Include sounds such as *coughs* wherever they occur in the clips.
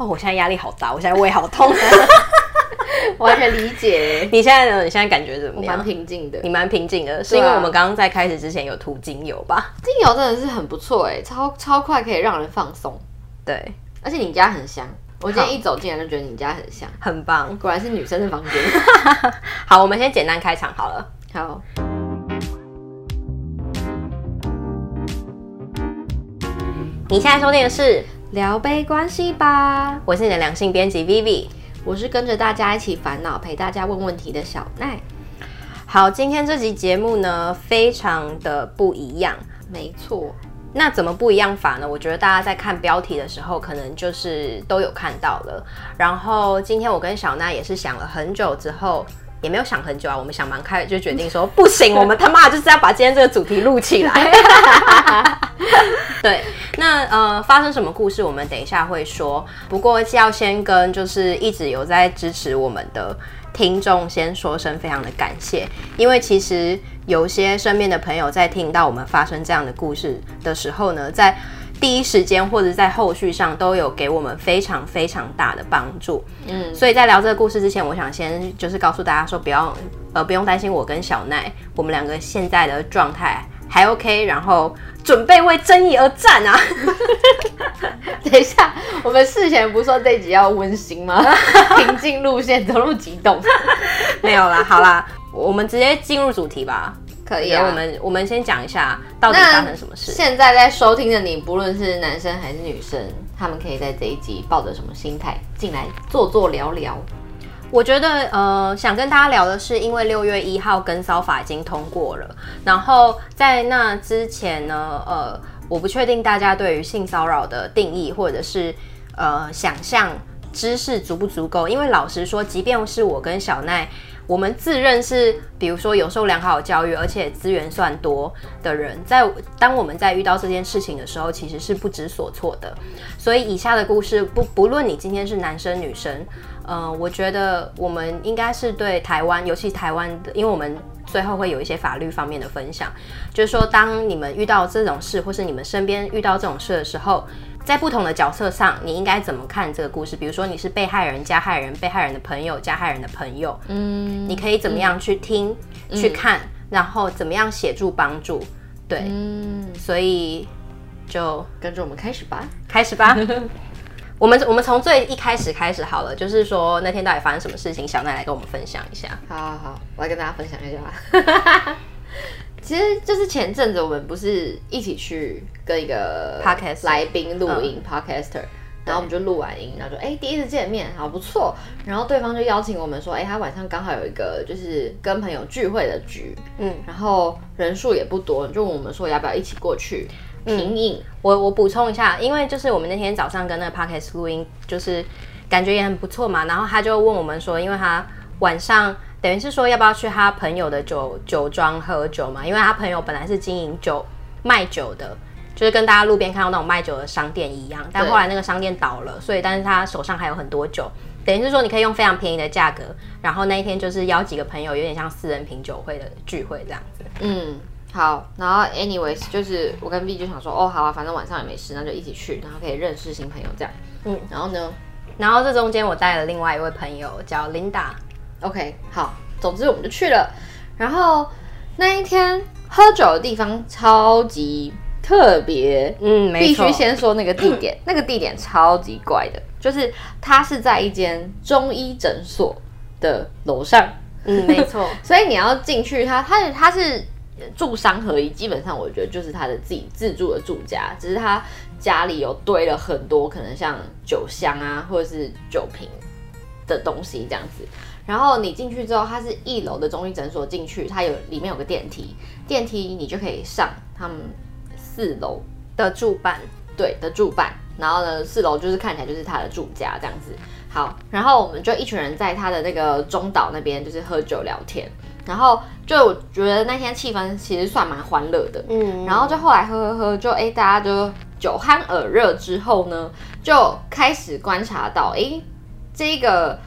哦，我现在压力好大，我现在胃好痛。*laughs* 完全理解。*laughs* 你现在呢？你现在感觉怎么样？蛮平静的。你蛮平静的，是因为我们刚刚在开始之前有涂精油吧？精油真的是很不错哎，超超快可以让人放松。对，而且你家很香，我今天一走进来就觉得你家很香，很棒。果然是女生的房间。*laughs* 好，我们先简单开场好了。好。你现在收听的是聊杯关系吧，我是你的良性编辑 Vivi。我是跟着大家一起烦恼，陪大家问问题的小奈。好，今天这集节目呢，非常的不一样。没错，那怎么不一样法呢？我觉得大家在看标题的时候，可能就是都有看到了。然后今天我跟小奈也是想了很久之后，也没有想很久啊，我们想蛮开，就决定说不行，*laughs* 我们他妈就是要把今天这个主题录起来。*laughs* 对，那呃，发生什么故事，我们等一下会说。不过要先跟就是一直有在支持我们的听众先说声非常的感谢，因为其实有些身边的朋友在听到我们发生这样的故事的时候呢，在第一时间或者在后续上都有给我们非常非常大的帮助。嗯，所以在聊这个故事之前，我想先就是告诉大家说，不要呃不用担心我跟小奈，我们两个现在的状态还 OK，然后。准备为正义而战啊！*laughs* 等一下，我们事前不是说这集要温馨吗？*laughs* 平静路线，走路激动。没有啦，好啦，我们直接进入主题吧。可以啊，我们我们先讲一下到底发生什么事。现在在收听的你，不论是男生还是女生，他们可以在这一集抱着什么心态进来坐坐聊聊。我觉得，呃，想跟大家聊的是，因为六月一号跟骚法已经通过了，然后在那之前呢，呃，我不确定大家对于性骚扰的定义或者是呃想象知识足不足够，因为老实说，即便是我跟小奈，我们自认是，比如说有受良好教育，而且资源算多的人，在当我们在遇到这件事情的时候，其实是不知所措的。所以以下的故事，不不论你今天是男生女生。嗯、呃，我觉得我们应该是对台湾，尤其台湾的，因为我们最后会有一些法律方面的分享，就是说，当你们遇到这种事，或是你们身边遇到这种事的时候，在不同的角色上，你应该怎么看这个故事？比如说，你是被害人、加害人、被害人的朋友、加害人的朋友，嗯，你可以怎么样去听、嗯、去看，然后怎么样协助帮助？对，嗯，所以就跟着我们开始吧，开始吧。*laughs* 我们我们从最一开始开始好了，就是说那天到底发生什么事情，小奈来跟我们分享一下。好好好，我来跟大家分享一下。*laughs* *laughs* 其实就是前阵子我们不是一起去跟一个 podcast 来宾录音 podcaster，然后我们就录完音，然后就哎、欸、第一次见面，好不错。然后对方就邀请我们说，哎、欸、他晚上刚好有一个就是跟朋友聚会的局，嗯，然后人数也不多，就问我们说要不要一起过去。平饮、嗯，我我补充一下，因为就是我们那天早上跟那个 podcast 录音，就是感觉也很不错嘛。然后他就问我们说，因为他晚上等于是说要不要去他朋友的酒酒庄喝酒嘛？因为他朋友本来是经营酒卖酒的，就是跟大家路边看到那种卖酒的商店一样。但后来那个商店倒了，所以但是他手上还有很多酒，等于是说你可以用非常便宜的价格。然后那一天就是邀几个朋友，有点像私人品酒会的聚会这样子。嗯。好，然后 anyways 就是我跟 B 就想说，哦，好啊，反正晚上也没事，那就一起去，然后可以认识新朋友这样。嗯，然后呢，然后这中间我带了另外一位朋友叫 Linda。OK，好，总之我们就去了。然后那一天喝酒的地方超级特别，嗯，必须先说那个地点，*coughs* 那个地点超级怪的，就是它是在一间中医诊所的楼上。嗯，没错，*laughs* 所以你要进去它，它它它是。住商合一，基本上我觉得就是他的自己自住的住家，只是他家里有堆了很多可能像酒箱啊，或者是酒瓶的东西这样子。然后你进去之后，它是一楼的中医诊所，进去它有里面有个电梯，电梯你就可以上他们四楼的住办，对的住办。然后呢，四楼就是看起来就是他的住家这样子。好，然后我们就一群人在他的那个中岛那边就是喝酒聊天。然后就我觉得那天气氛其实算蛮欢乐的，嗯，然后就后来喝喝喝，就哎大家就酒酣耳热之后呢，就开始观察到，哎，这个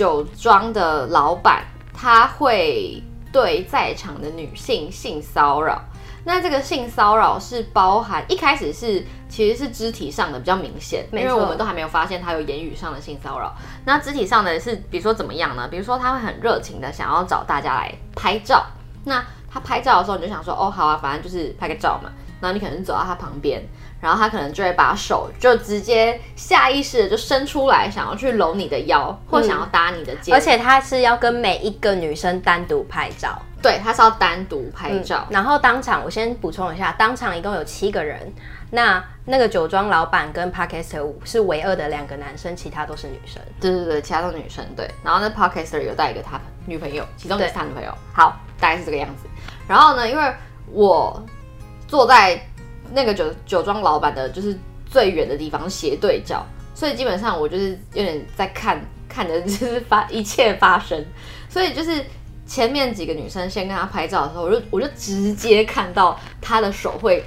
酒庄的老板他会对在场的女性性骚扰。那这个性骚扰是包含一开始是其实是肢体上的比较明显，因为我们都还没有发现他有言语上的性骚扰。那肢体上的是，比如说怎么样呢？比如说他会很热情的想要找大家来拍照。那他拍照的时候，你就想说，哦，好啊，反正就是拍个照嘛。然后你可能走到他旁边，然后他可能就会把手就直接下意识的就伸出来，想要去搂你的腰，或想要搭你的肩。而且他是要跟每一个女生单独拍照。对，他是要单独拍照。然后当场，我先补充一下，当场一共有七个人。那那个酒庄老板跟 Podcaster 是唯二的两个男生，其他都是女生。对对对，其他都是女生。对，然后那 Podcaster 有带一个他女朋友，其中一个是他女朋友。好，大概是这个样子。然后呢，因为我坐在那个酒酒庄老板的就是最远的地方，斜对角，所以基本上我就是有点在看看着就是发一切发生。所以就是前面几个女生先跟他拍照的时候，我就 *laughs* 我就直接看到他的手会。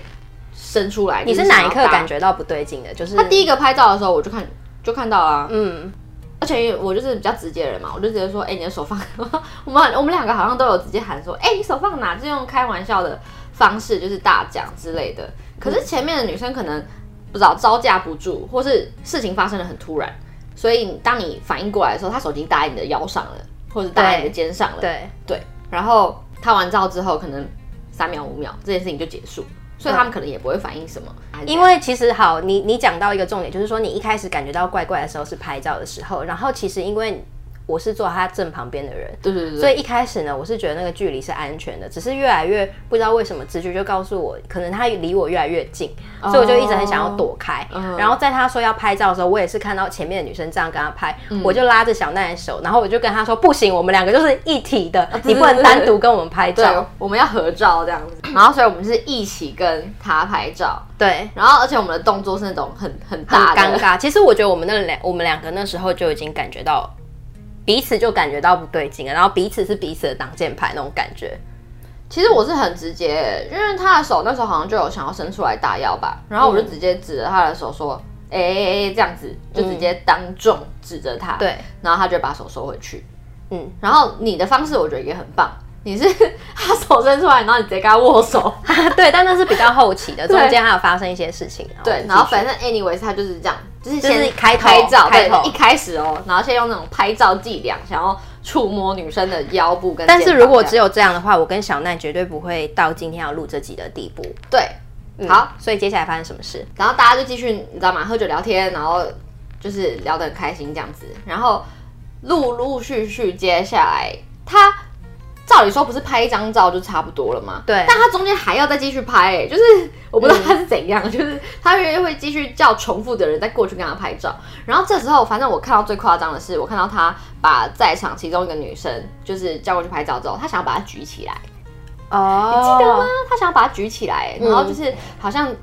伸出来，你是哪一刻感觉到不对劲的？就是他第一个拍照的时候，我就看就看到了，嗯，而且我就是比较直接的人嘛，我就直接说，哎、欸，你的手放，*laughs* 我们我们两个好像都有直接喊说，哎、欸，你手放哪？就用开玩笑的方式，就是大奖之类的。可是前面的女生可能不知道招架不住，或是事情发生的很突然，所以当你反应过来的时候，她手机搭在你的腰上了，或者搭在你的肩上了，对对，然后拍完照之后，可能三秒五秒，这件事情就结束。所以他们可能也不会反应什么，因为其实好，你你讲到一个重点，就是说你一开始感觉到怪怪的时候是拍照的时候，然后其实因为。我是坐他正旁边的人，对对对，所以一开始呢，我是觉得那个距离是安全的，只是越来越不知道为什么直觉就告诉我，可能他离我越来越近，哦、所以我就一直很想要躲开。嗯、然后在他说要拍照的时候，我也是看到前面的女生这样跟他拍，嗯、我就拉着小奈的手，然后我就跟他说不行，我们两个就是一体的，啊、你不能单独跟我们拍照，我们要合照这样子。然后所以我们是一起跟他拍照，对。然后而且我们的动作是那种很很大尴尬，其实我觉得我们那两我们两个那时候就已经感觉到。彼此就感觉到不对劲了，然后彼此是彼此的挡箭牌那种感觉。其实我是很直接，因为他的手那时候好像就有想要伸出来打药吧，然后我就直接指着他的手说：“哎哎哎，这样子就直接当众指着他。”对，然后他就把手收回去。嗯，然后你的方式我觉得也很棒。你是 *laughs* 他手伸出来，然后你直接跟他握手，*laughs* 对，但那是比较后期的，*laughs* 中间还有发生一些事情。对，然后反正 anyways 他就是这样，就是先开拍照，对，一开始哦，然后先用那种拍照伎俩，想要触摸女生的腰部跟。但是如果只有这样的话，我跟小奈绝对不会到今天要录这集的地步。对，好，所以接下来发生什么事？然后大家就继续，你知道吗？喝酒聊天，然后就是聊得很开心这样子，然后陆陆续续接下来他。照理说不是拍一张照就差不多了吗？对，但他中间还要再继续拍，欸，哎，就是我不知道他是怎样，嗯、就是他会会继续叫重复的人再过去跟他拍照。然后这时候，反正我看到最夸张的是，我看到他把在场其中一个女生就是叫过去拍照之后，他想要把她举起来。哦，你记得吗？他想要把她举起来，然后就是好像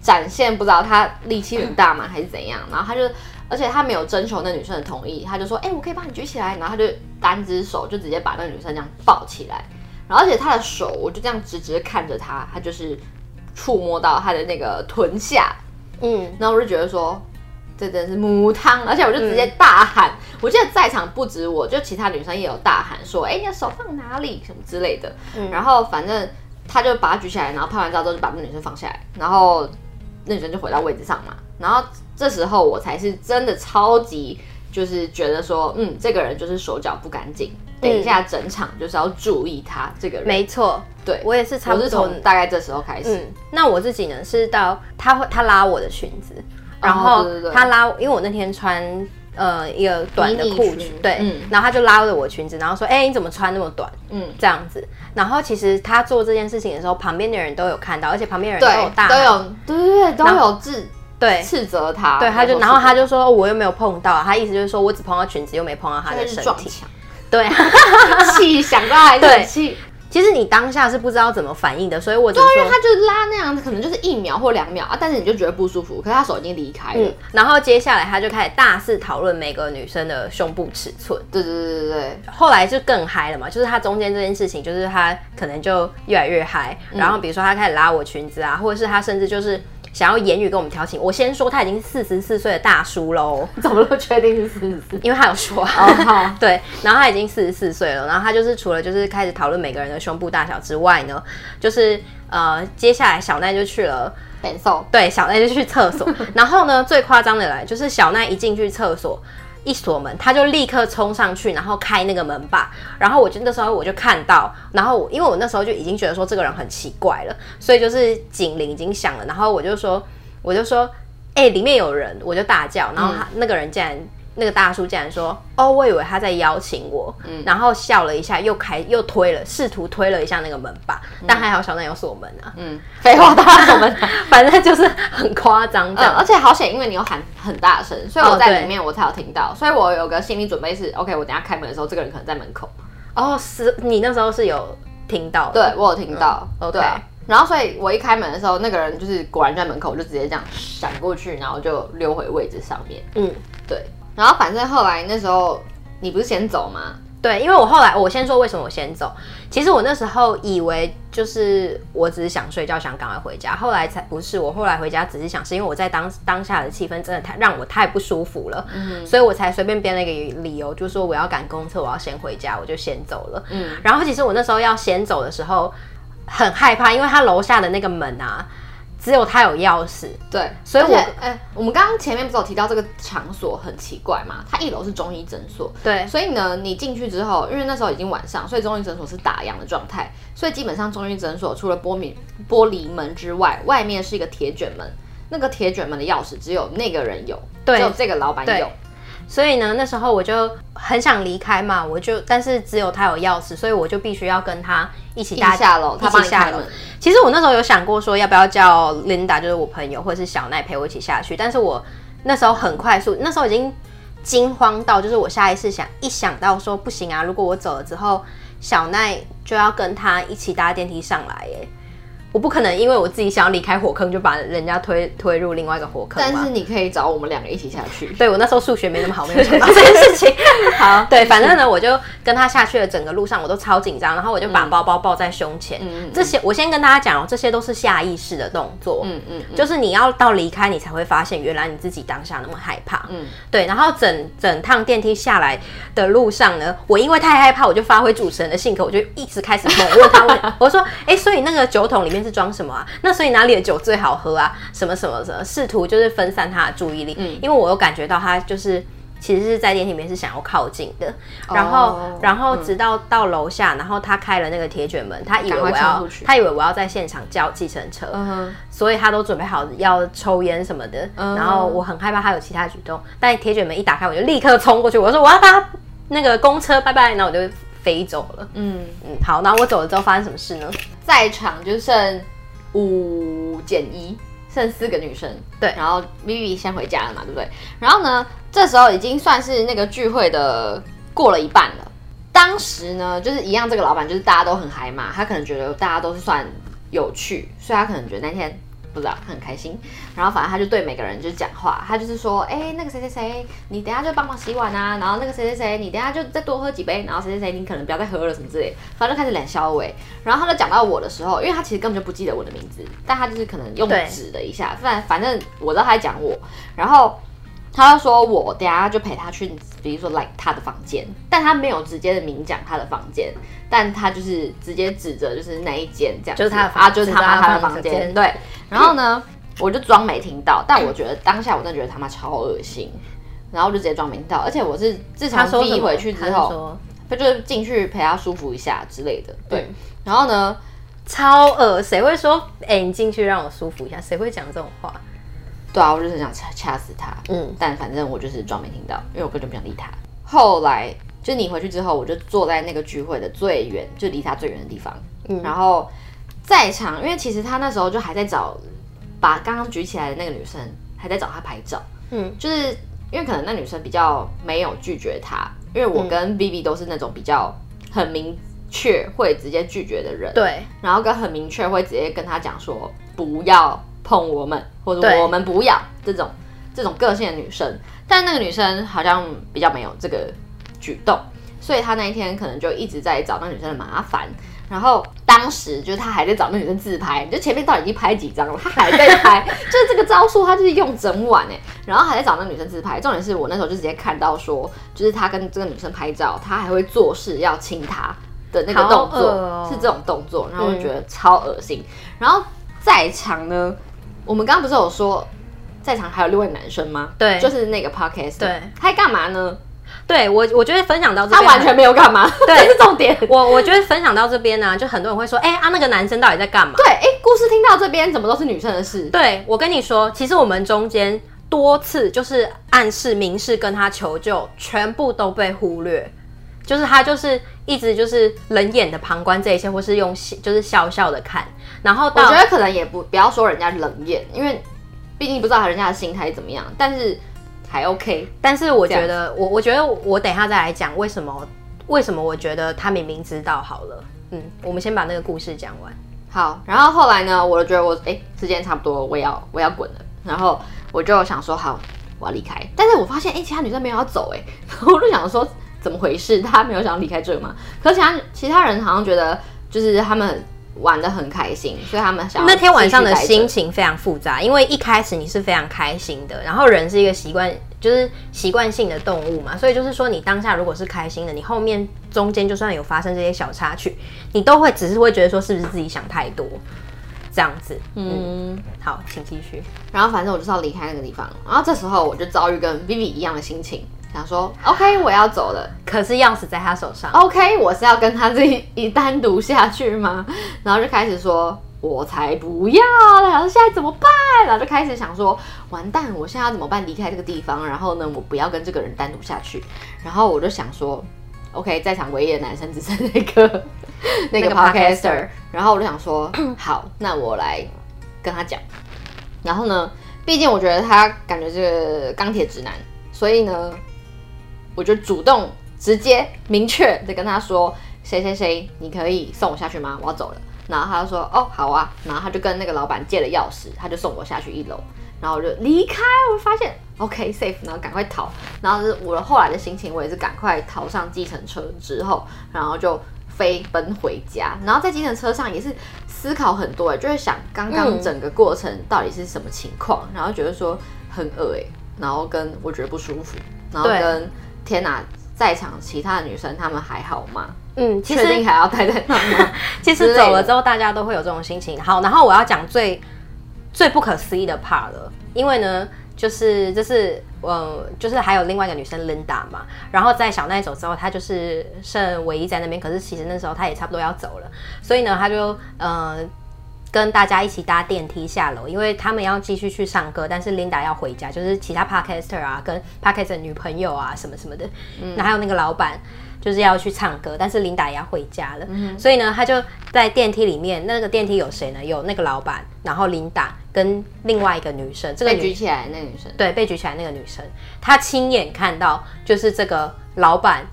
展现不知道他力气很大嘛，还是怎样，然后他就。而且他没有征求那女生的同意，他就说：“哎、欸，我可以帮你举起来。”然后他就单只手就直接把那个女生这样抱起来，然后而且他的手我就这样直直看着他，他就是触摸到他的那个臀下，嗯，然后我就觉得说这真的是母汤，而且我就直接大喊，嗯、我记得在场不止我，就其他女生也有大喊说：“哎、欸，你的手放哪里？什么之类的。嗯”然后反正他就把他举起来，然后拍完照之后就把那女生放下来，然后那女生就回到位置上嘛，然后。这时候我才是真的超级，就是觉得说，嗯，这个人就是手脚不干净。等一下整场就是要注意他这个人。没错，对，我也是差不多，我是从大概这时候开始。嗯，那我自己呢是到他会他拉我的裙子，然后他拉，因为我那天穿呃一个短的裤裙，对，嗯，然后他就拉着我裙子，然后说，哎，你怎么穿那么短？嗯，这样子。然后其实他做这件事情的时候，旁边的人都有看到，而且旁边的人都有大，都有，对对对，都有字。对，斥责他，对，他就，然后他就说，我又没有碰到，他意思就是说我只碰到裙子，又没碰到他的身体。对，*laughs* 气想到还是气。其实你当下是不知道怎么反应的，所以我就说，他就拉那样，可能就是一秒或两秒啊，但是你就觉得不舒服，可是他手已经离开了。嗯，然后接下来他就开始大肆讨论每个女生的胸部尺寸。对对对对对。后来就更嗨了嘛，就是他中间这件事情，就是他可能就越来越嗨，然后比如说他开始拉我裙子啊，或者是他甚至就是。想要言语跟我们调情，我先说他已经四十四岁的大叔喽，*laughs* 怎么都确定是四十四？因为他有说，好，对，然后他已经四十四岁了，然后他就是除了就是开始讨论每个人的胸部大小之外呢，就是呃，接下来小奈就去了感受。对，小奈就去厕所，*laughs* 然后呢，最夸张的来就是小奈一进去厕所。一锁门，他就立刻冲上去，然后开那个门把。然后我就那时候我就看到，然后因为我那时候就已经觉得说这个人很奇怪了，所以就是警铃已经响了。然后我就说，我就说，哎、欸，里面有人，我就大叫。然后他那个人竟然。那个大叔竟然说：“哦，我以为他在邀请我。”嗯，然后笑了一下，又开又推了，试图推了一下那个门把，嗯、但还好小奈有锁门啊。嗯，废话，他锁门，*laughs* 反正就是很夸张的、嗯。而且好险，因为你有喊很大声，所以我在里面我才有听到，哦、所以我有个心理准备是：OK，我等下开门的时候，这个人可能在门口。哦，是你那时候是有听到？对，我有听到。嗯、OK，对然后，所以我一开门的时候，那个人就是果然在门口，我就直接这样闪过去，然后就溜回位置上面。嗯，对。然后反正后来那时候你不是先走吗？对，因为我后来我先说为什么我先走。其实我那时候以为就是我只是想睡觉，想赶快回家。后来才不是，我后来回家只是想是因为我在当当下的气氛真的太让我太不舒服了，嗯，所以我才随便编了一个理由，就是说我要赶公车，我要先回家，我就先走了。嗯，然后其实我那时候要先走的时候很害怕，因为他楼下的那个门啊。只有他有钥匙，对，所以我，哎、欸，我们刚刚前面不是有提到这个场所很奇怪嘛？它一楼是中医诊所，对，所以呢，你进去之后，因为那时候已经晚上，所以中医诊所是打烊的状态，所以基本上中医诊所除了玻璃玻璃门之外，外面是一个铁卷门，那个铁卷门的钥匙只有那个人有，对，只有这个老板有。所以呢，那时候我就很想离开嘛，我就但是只有他有钥匙，所以我就必须要跟他一起搭下楼，他帮你开门。其实我那时候有想过说，要不要叫 Linda，就是我朋友，或者是小奈陪我一起下去。但是我那时候很快速，那时候已经惊慌到，就是我下意识想，一想到说不行啊，如果我走了之后，小奈就要跟他一起搭电梯上来，耶。我不可能因为我自己想要离开火坑，就把人家推推入另外一个火坑。但是你可以找我们两个一起下去。对，我那时候数学没那么好，没有想到这件事情。*laughs* 好，对，反正呢，*laughs* 我就跟他下去了。整个路上我都超紧张，然后我就把包包抱在胸前。嗯，这些我先跟大家讲哦，这些都是下意识的动作。嗯嗯，就是你要到离开，你才会发现原来你自己当下那么害怕。嗯，对。然后整整趟电梯下来的路上呢，我因为太害怕，我就发挥主持人的性格，我就一直开始猛问他问，*laughs* 我说：“哎，所以那个酒桶里面。”是装什么啊？那所以哪里的酒最好喝啊？什么什么什么？试图就是分散他的注意力。嗯，因为我有感觉到他就是其实是在电梯里面是想要靠近的。然后，哦、然后直到到楼下，然后他开了那个铁卷门，他以为我要，他以为我要在现场叫计程车，所以他都准备好要抽烟什么的。然后我很害怕他有其他举动，但铁卷门一打开，我就立刻冲过去，我说我要搭那个公车，拜拜。然后我就。飞走了，嗯嗯，好，那我走了之后发生什么事呢？在场就剩五减一，剩四个女生，对，然后 Vivi 先回家了嘛，对不对？然后呢，这时候已经算是那个聚会的过了一半了。当时呢，就是一样，这个老板就是大家都很嗨嘛，他可能觉得大家都是算有趣，所以他可能觉得那天。不知道，他很开心，然后反正他就对每个人就讲话，他就是说，哎、欸，那个谁谁谁，你等下就帮忙洗碗啊，然后那个谁谁谁，你等下就再多喝几杯，然后谁谁谁，你可能不要再喝了什么之类，反正就开始冷笑话。然后他就讲到我的时候，因为他其实根本就不记得我的名字，但他就是可能用指了一下，反正反正我知道他在讲我，然后。他就说我等下就陪他去，比如说来、like、他的房间，但他没有直接的明讲他的房间，但他就是直接指着就是那一间这样，就是他的房，啊，就是他妈他的房间，对。然后呢，我就装没听到，但我觉得当下我真的觉得他妈超恶心，然后我就直接装没听到，而且我是自从逼回去之后，他，他就进去陪他舒服一下之类的，对。嗯、然后呢，超恶，谁会说，哎、欸，你进去让我舒服一下？谁会讲这种话？对啊，我就是想掐掐死他。嗯，但反正我就是装没听到，因为我根本就不想理他。后来就你回去之后，我就坐在那个聚会的最远，就离他最远的地方。嗯，然后在场，因为其实他那时候就还在找，把刚刚举起来的那个女生还在找他拍照。嗯，就是因为可能那女生比较没有拒绝他，因为我跟 Vivi 都是那种比较很明确会直接拒绝的人。对，然后跟很明确会直接跟他讲说不要。碰我们，或者我们不要这种这种个性的女生，但那个女生好像比较没有这个举动，所以她那一天可能就一直在找那女生的麻烦。然后当时就是他还在找那女生自拍，就前面到底已经拍几张了，他还在拍，*laughs* 就是这个招数他就是用整晚哎，然后还在找那女生自拍。重点是我那时候就直接看到说，就是他跟这个女生拍照，他还会做事要亲她的那个动作，哦、是这种动作，然后我就觉得超恶心。然后在场呢。我们刚刚不是有说在场还有六位男生吗？对，就是那个 podcast。对，他干嘛呢？对我，我觉得分享到这边，他完全没有干嘛。对，*laughs* 这是重点。我我觉得分享到这边呢、啊，就很多人会说，哎、欸、啊，那个男生到底在干嘛？对，哎、欸，故事听到这边，怎么都是女生的事？对，我跟你说，其实我们中间多次就是暗示、明示跟他求救，全部都被忽略。就是他就是一直就是冷眼的旁观这一切，或是用就是笑笑的看。然后到我觉得可能也不不要说人家冷眼，因为毕竟不知道人家的心态怎么样，但是。还 OK，但是我觉得，我我觉得我等一下再来讲为什么为什么我觉得他明明知道好了，嗯，我们先把那个故事讲完。好，然后后来呢，我就觉得我哎、欸，时间差不多，我也要我要滚了，然后我就想说好，我要离开。但是我发现哎、欸，其他女生没有要走哎，*laughs* 我就想说怎么回事？他没有想要离开这吗？可是其他其他人好像觉得就是他们。玩的很开心，所以他们想那天晚上的心情非常复杂，因为一开始你是非常开心的，然后人是一个习惯，就是习惯性的动物嘛，所以就是说你当下如果是开心的，你后面中间就算有发生这些小插曲，你都会只是会觉得说是不是自己想太多这样子。嗯，嗯好，请继续。然后反正我就是要离开那个地方，然后这时候我就遭遇跟 Vivi 一样的心情。想说，OK，我要走了，可是钥匙在他手上。OK，我是要跟他自己一单独下去吗？*laughs* 然后就开始说，我才不要了。然后现在怎么办？然后就开始想说，完蛋，我现在要怎么办？离开这个地方，然后呢，我不要跟这个人单独下去。然后我就想说，OK，在场唯一的男生只剩 *laughs* 那个那个 Podcaster。然后我就想说，*clears throat* 好，那我来跟他讲。然后呢，毕竟我觉得他感觉是个钢铁直男，所以呢。我就主动、直接、明确的跟他说：“谁谁谁，你可以送我下去吗？我要走了。”然后他就说：“哦，好啊。”然后他就跟那个老板借了钥匙，他就送我下去一楼。然后我就离开，我发现 OK safe，然后赶快逃。然后是我的后来的心情，我也是赶快逃上计程车之后，然后就飞奔回家。然后在计程车上也是思考很多，哎，就是想刚刚整个过程到底是什么情况，然后觉得说很恶哎，然后跟我觉得不舒服，然后跟。天哪，在场其他的女生她们还好吗？嗯，确定还要待在那吗？*laughs* 其实走了之后，大家都会有这种心情。好，然后我要讲最最不可思议的 part 了，因为呢，就是就是呃，就是还有另外一个女生 Linda 嘛，然后在小奈走之后，她就是剩唯一在那边。可是其实那时候她也差不多要走了，所以呢，她就呃。跟大家一起搭电梯下楼，因为他们要继续去唱歌，但是 Linda 要回家，就是其他 Podcaster 啊，跟 Podcaster 女朋友啊，什么什么的，嗯，那还有那个老板，就是要去唱歌，但是 Linda 也要回家了，嗯，所以呢，他就在电梯里面，那个电梯有谁呢？有那个老板，然后 Linda 跟另外一个女生，这个被举起来那个女生，对，被举起来那个女生，她亲眼看到，就是这个老板。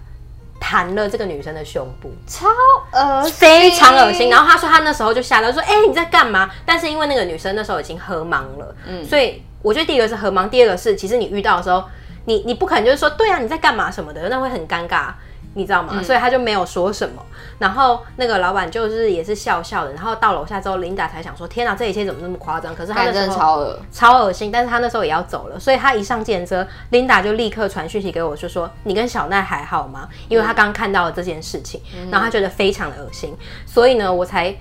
弹了这个女生的胸部，超恶心，非常恶心。然后他说他那时候就吓到，说：“哎、欸，你在干嘛？”但是因为那个女生那时候已经喝盲了，嗯，所以我觉得第一个是喝盲，第二个是其实你遇到的时候，你你不可能就是说：“对啊，你在干嘛什么的？”那会很尴尬。你知道吗？嗯、所以他就没有说什么。然后那个老板就是也是笑笑的。然后到楼下之后，Linda 才想说：“天哪，这一切怎么那么夸张？”可是他那时候超恶超恶心。但是他那时候也要走了，所以他一上电车，Linda 就立刻传讯息给我，就说：“你跟小奈还好吗？”因为他刚看到了这件事情，嗯、然后他觉得非常的恶心。所以呢，我才。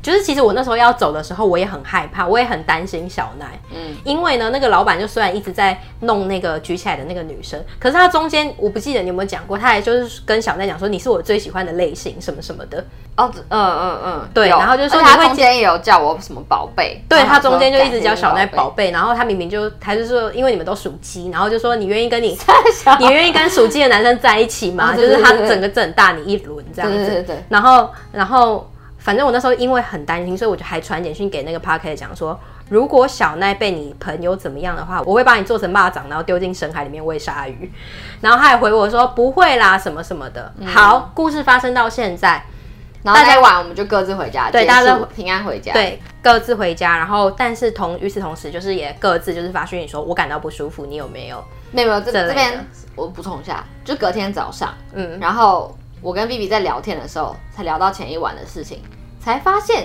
就是其实我那时候要走的时候，我也很害怕，我也很担心小奈。嗯，因为呢，那个老板就虽然一直在弄那个举起来的那个女生，可是他中间我不记得你有没有讲过，他还就是跟小奈讲说，你是我最喜欢的类型什么什么的。哦，嗯嗯嗯，对，然后就是说他中间也有叫我什么宝贝，对他中间就一直叫小奈宝贝，然后他明明就他就说，因为你们都属鸡，然后就说你愿意跟你 *laughs* 你愿意跟属鸡的男生在一起吗？就是他整个整大你一轮这样子，对对对，然后然后。反正我那时候因为很担心，所以我就还传简讯给那个 Parket 讲说，如果小奈被你朋友怎么样的话，我会把你做成蚂蚱，然后丢进深海里面喂鲨鱼。然后他还回我说不会啦，什么什么的。好，故事发生到现在，然后那一晚我们就各自回家，对，大家都平安回家，对，各自回家。然后但是同与此同时，就是也各自就是发讯息说，我感到不舒服，你有没有？没有没有，这这边我补充一下，就隔天早上，嗯，然后。我跟 Vivi 在聊天的时候，才聊到前一晚的事情，才发现，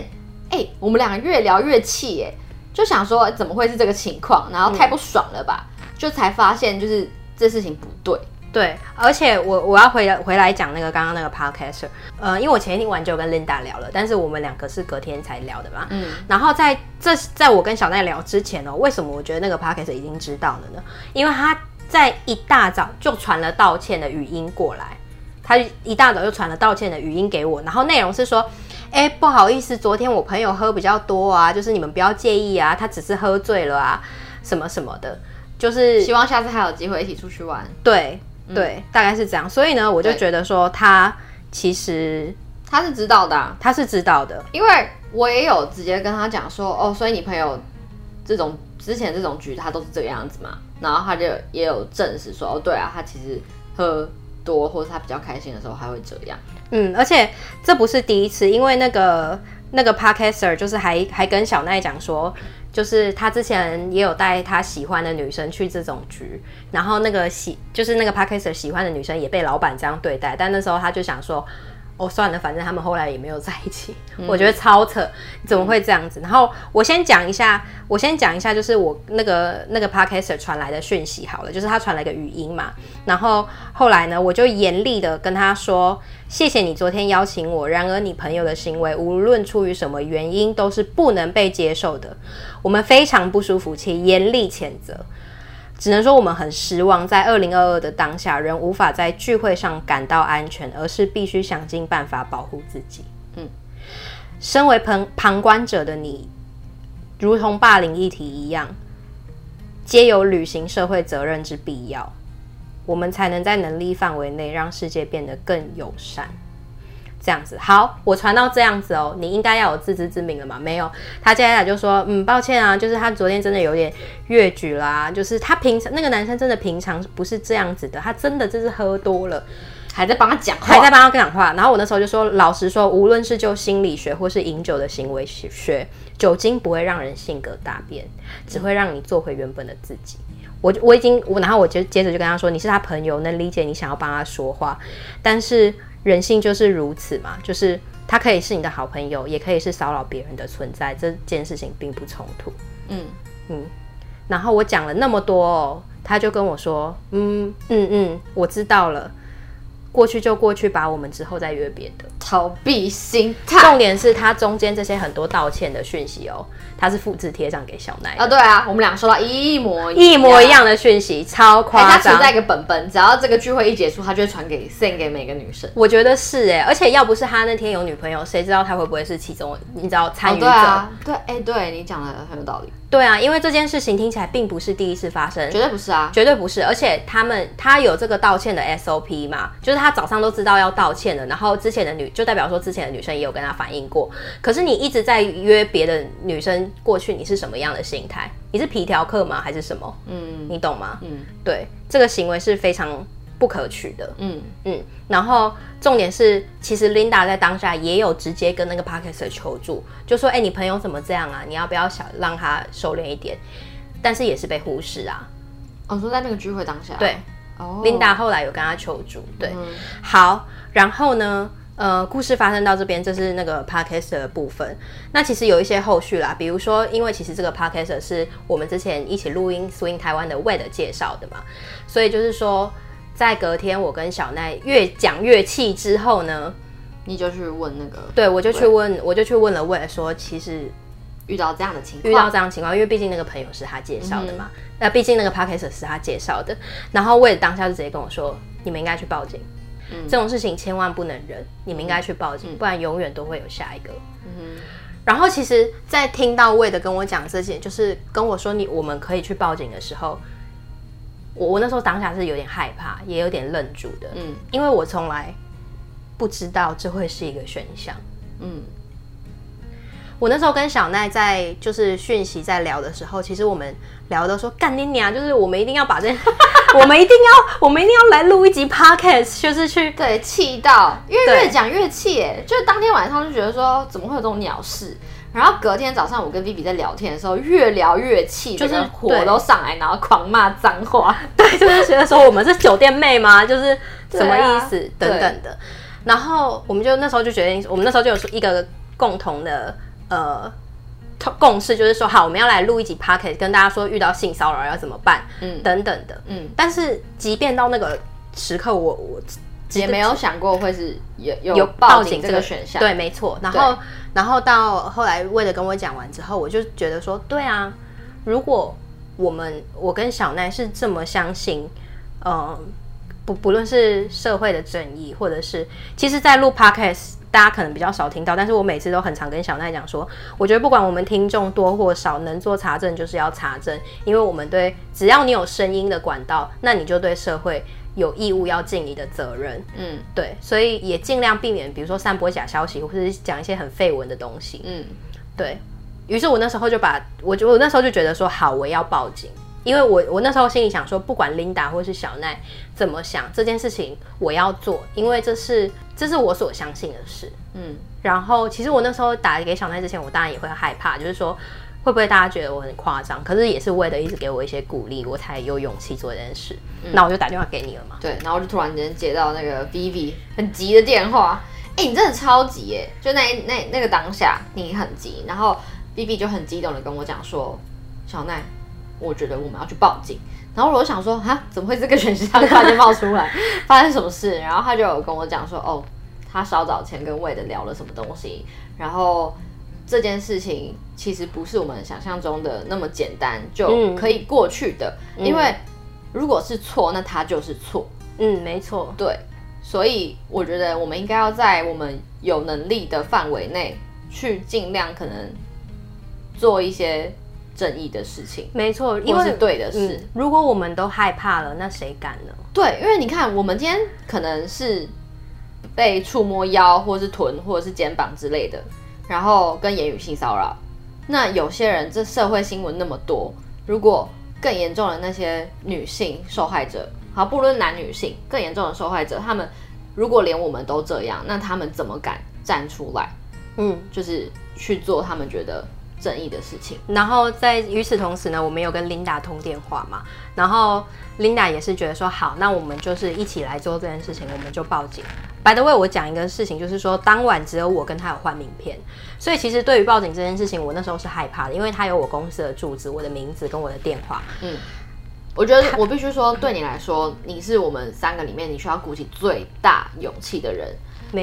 哎、欸，我们两个越聊越气，哎，就想说怎么会是这个情况，然后太不爽了吧，嗯、就才发现就是这事情不对，对，而且我我要回来回来讲那个刚刚那个 podcaster，呃，因为我前一天晚就跟 Linda 聊了，但是我们两个是隔天才聊的嘛。嗯。然后在这在我跟小奈聊之前哦，为什么我觉得那个 podcaster 已经知道了呢？因为他在一大早就传了道歉的语音过来，他一大早就传了道歉的语音给我，然后内容是说，哎，不好意思，昨天我朋友喝比较多啊，就是你们不要介意啊，他只是喝醉了啊，什么什么的，就是希望下次还有机会一起出去玩。对。对，嗯、大概是这样，所以呢，我就觉得说他其实他是知道的、啊，他是知道的，因为我也有直接跟他讲说，哦，所以你朋友这种之前这种局，他都是这个样子嘛，然后他就也有证实说，哦，对啊，他其实喝多或者他比较开心的时候，还会这样，嗯，而且这不是第一次，因为那个那个 Podcaster 就是还还跟小奈讲说。就是他之前也有带他喜欢的女生去这种局，然后那个喜就是那个 Podcaster 喜欢的女生也被老板这样对待，但那时候他就想说。哦，算了，反正他们后来也没有在一起。嗯、*laughs* 我觉得超扯，怎么会这样子？嗯、然后我先讲一下，我先讲一下，就是我那个那个 Podcaster 传来的讯息好了，就是他传来一个语音嘛。然后后来呢，我就严厉的跟他说：“谢谢你昨天邀请我，然而你朋友的行为无论出于什么原因都是不能被接受的，我们非常不舒服且严厉谴责。”只能说我们很失望，在二零二二的当下，人无法在聚会上感到安全，而是必须想尽办法保护自己。嗯，身为旁旁观者的你，如同霸凌议题一样，皆有履行社会责任之必要，我们才能在能力范围内让世界变得更友善。这样子好，我传到这样子哦，你应该要有自知之明了嘛？没有，他接下来就说，嗯，抱歉啊，就是他昨天真的有点越矩啦，就是他平常那个男生真的平常不是这样子的，他真的就是喝多了，还在帮他讲话，还在帮他讲话。然后我那时候就说，老实说，无论是就心理学或是饮酒的行为学，酒精不会让人性格大变，只会让你做回原本的自己。我我已经我，然后我就接着就跟他说，你是他朋友，能理解你想要帮他说话，但是。人性就是如此嘛，就是他可以是你的好朋友，也可以是骚扰别人的存在，这件事情并不冲突。嗯嗯，然后我讲了那么多哦，他就跟我说，嗯嗯嗯，我知道了。过去就过去吧，我们之后再约别的。逃避心态。重点是他中间这些很多道歉的讯息哦，他是复制贴上给小奈。啊，对啊，我们俩收到一模一模一样的讯息，超夸张。他存在一个本本，只要这个聚会一结束，他就会传给 send 给每个女生。我觉得是哎，而且要不是他那天有女朋友，谁知道他会不会是其中你知道参与者？哦、对啊，对，哎，对你讲的很有道理。对啊，因为这件事情听起来并不是第一次发生，绝对不是啊，绝对不是。而且他们他有这个道歉的 SOP 嘛，就是他早上都知道要道歉的，然后之前的女就代表说之前的女生也有跟他反映过。可是你一直在约别的女生过去，你是什么样的心态？你是皮条客吗？还是什么？嗯，你懂吗？嗯，对，这个行为是非常。不可取的，嗯嗯，然后重点是，其实 Linda 在当下也有直接跟那个 Podcaster 求助，就说：“哎、欸，你朋友怎么这样啊？你要不要想让他收敛一点？”但是也是被忽视啊。哦，说在那个聚会当下，对，哦，Linda 后来有跟他求助，对，嗯、好，然后呢，呃，故事发生到这边，这是那个 Podcaster 的部分。那其实有一些后续啦，比如说，因为其实这个 Podcaster 是我们之前一起录音 Swing 台湾的 Wade 介绍的嘛，所以就是说。在隔天，我跟小奈越讲越气之后呢，你就去问那个，对，我就去问，我就去问了 Wade 说，其实遇到这样的情况，遇到这样的情况，因为毕竟那个朋友是他介绍的嘛，那毕、竟那个 Podcast 是他介绍的，然后 Wade 当下就直接跟我说，你们应该去报警，嗯、这种事情千万不能忍，你们应该去报警，嗯、不然永远都会有下一个。嗯，然后其实，在听到 Wade 跟我讲这些，就是跟我说你我们可以去报警的时候。我我那时候当下是有点害怕，也有点愣住的，嗯，因为我从来不知道这会是一个选项，嗯，我那时候跟小奈在就是讯息在聊的时候，其实我们聊的说干你娘，就是我们一定要把这，*laughs* 我们一定要，我们一定要来录一集 podcast，就是去对气到，因为越讲越气，哎，就是当天晚上就觉得说怎么会有这种鸟事。然后隔天早上，我跟 Vivi 在聊天的时候，越聊越气，就是火都上来，然后狂骂脏话。对，就是觉得说我们是酒店妹吗？就是什么意思？啊、等等的。然后我们就那时候就决定，我们那时候就有一个共同的呃共识，就是说好，我们要来录一集 Podcast，跟大家说遇到性骚扰要怎么办，嗯，等等的，嗯。但是即便到那个时刻我我也没有想过会是有有报警这个选项。对，没错。然后然后到后来，为了跟我讲完之后，我就觉得说，对啊，如果我们我跟小奈是这么相信，嗯。不不论是社会的正义，或者是其实，在录 podcast，大家可能比较少听到，但是我每次都很常跟小奈讲说，我觉得不管我们听众多或少，能做查证就是要查证，因为我们对只要你有声音的管道，那你就对社会有义务要尽你的责任。嗯，对，所以也尽量避免，比如说散播假消息，或者是讲一些很废文的东西。嗯，对，于是我那时候就把我就我那时候就觉得说，好，我要报警。因为我我那时候心里想说，不管 Linda 或是小奈怎么想，这件事情我要做，因为这是这是我所相信的事。嗯，然后其实我那时候打给小奈之前，我当然也会害怕，就是说会不会大家觉得我很夸张？可是也是为了一直给我一些鼓励，我才有勇气做这件事。嗯，那我就打电话给你了嘛。对，然后我就突然间接到那个 Vivi 很急的电话，哎，你真的超急耶！就那那那个当下你很急，然后 Vivi 就很激动的跟我讲说，小奈。我觉得我们要去报警，然后我就想说，哈，怎么会这个选项突然间冒出来？*laughs* 发生什么事？然后他就有跟我讲说，哦，他稍早前跟 Wade 聊了什么东西，然后这件事情其实不是我们想象中的那么简单就可以过去的，嗯、因为如果是错，那它就是错。嗯，没错，对，所以我觉得我们应该要在我们有能力的范围内去尽量可能做一些。正义的事情，没错，因为是对的事，嗯。如果我们都害怕了，那谁敢呢？对，因为你看，我们今天可能是被触摸腰，或是臀，或者是肩膀之类的，然后跟言语性骚扰。那有些人，这社会新闻那么多，如果更严重的那些女性受害者，好，不论男女性，更严重的受害者，他们如果连我们都这样，那他们怎么敢站出来？嗯，就是去做他们觉得。正义的事情，然后在与此同时呢，我们有跟 Linda 通电话嘛，然后 Linda 也是觉得说好，那我们就是一起来做这件事情，我们就报警。By the way，我讲一个事情，就是说当晚只有我跟他有换名片，所以其实对于报警这件事情，我那时候是害怕的，因为他有我公司的住址、我的名字跟我的电话。嗯，我觉得我必须说，对你来说，你是我们三个里面你需要鼓起最大勇气的人，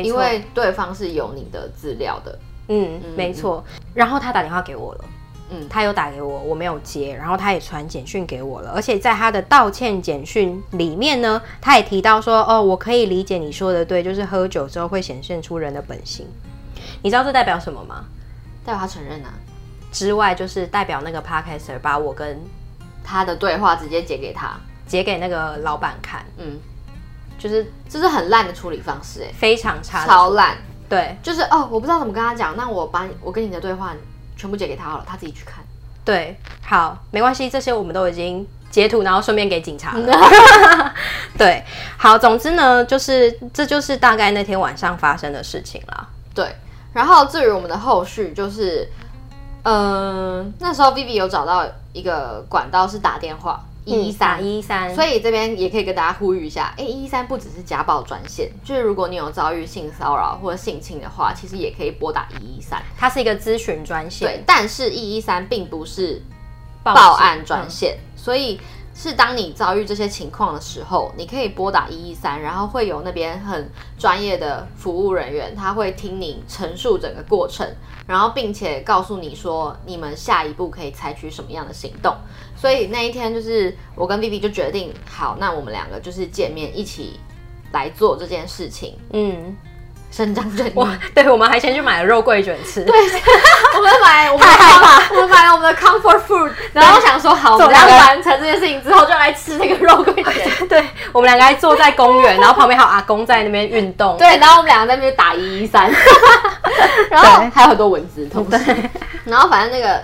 因为对方是有你的资料的。嗯，没错。然后他打电话给我了，嗯，他有打给我，我没有接。然后他也传简讯给我了，而且在他的道歉简讯里面呢，他也提到说，哦，我可以理解你说的对，就是喝酒之后会显现出人的本性。你知道这代表什么吗？代表他承认啊。之外，就是代表那个 Podcaster 把我跟他的对话直接截给他，截给那个老板看。嗯，就是这是很烂的处理方式，哎，非常差，超烂。对，就是哦，我不知道怎么跟他讲，那我把我跟你的对话全部截给他好了，他自己去看。对，好，没关系，这些我们都已经截图，然后顺便给警察了。*laughs* 对，好，总之呢，就是这就是大概那天晚上发生的事情了。对，然后至于我们的后续，就是，嗯、呃，那时候 Vivi 有找到一个管道是打电话。一一三一一三，所以这边也可以跟大家呼吁一下，哎，一一三不只是家暴专线，就是如果你有遭遇性骚扰或者性侵的话，其实也可以拨打一一三，它是一个咨询专线。对，但是一一三并不是报案专线，嗯、所以是当你遭遇这些情况的时候，你可以拨打一一三，然后会有那边很专业的服务人员，他会听你陈述整个过程。然后，并且告诉你说，你们下一步可以采取什么样的行动。所以那一天，就是我跟 Vivi 就决定，好，那我们两个就是见面，一起来做这件事情。嗯。伸张正义，*laughs* 对，我们还先去买了肉桂卷吃。对，我们买，我们害怕，我们买了我们的 comfort food，然后想说，好，我们要完成这件事情之后，就来吃那个肉桂卷。*laughs* 对，我们两个还坐在公园，然后旁边还有阿公在那边运动。*laughs* 对，然后我们两个在那边打一一三，然后还有很多蚊子同时。然后反正那个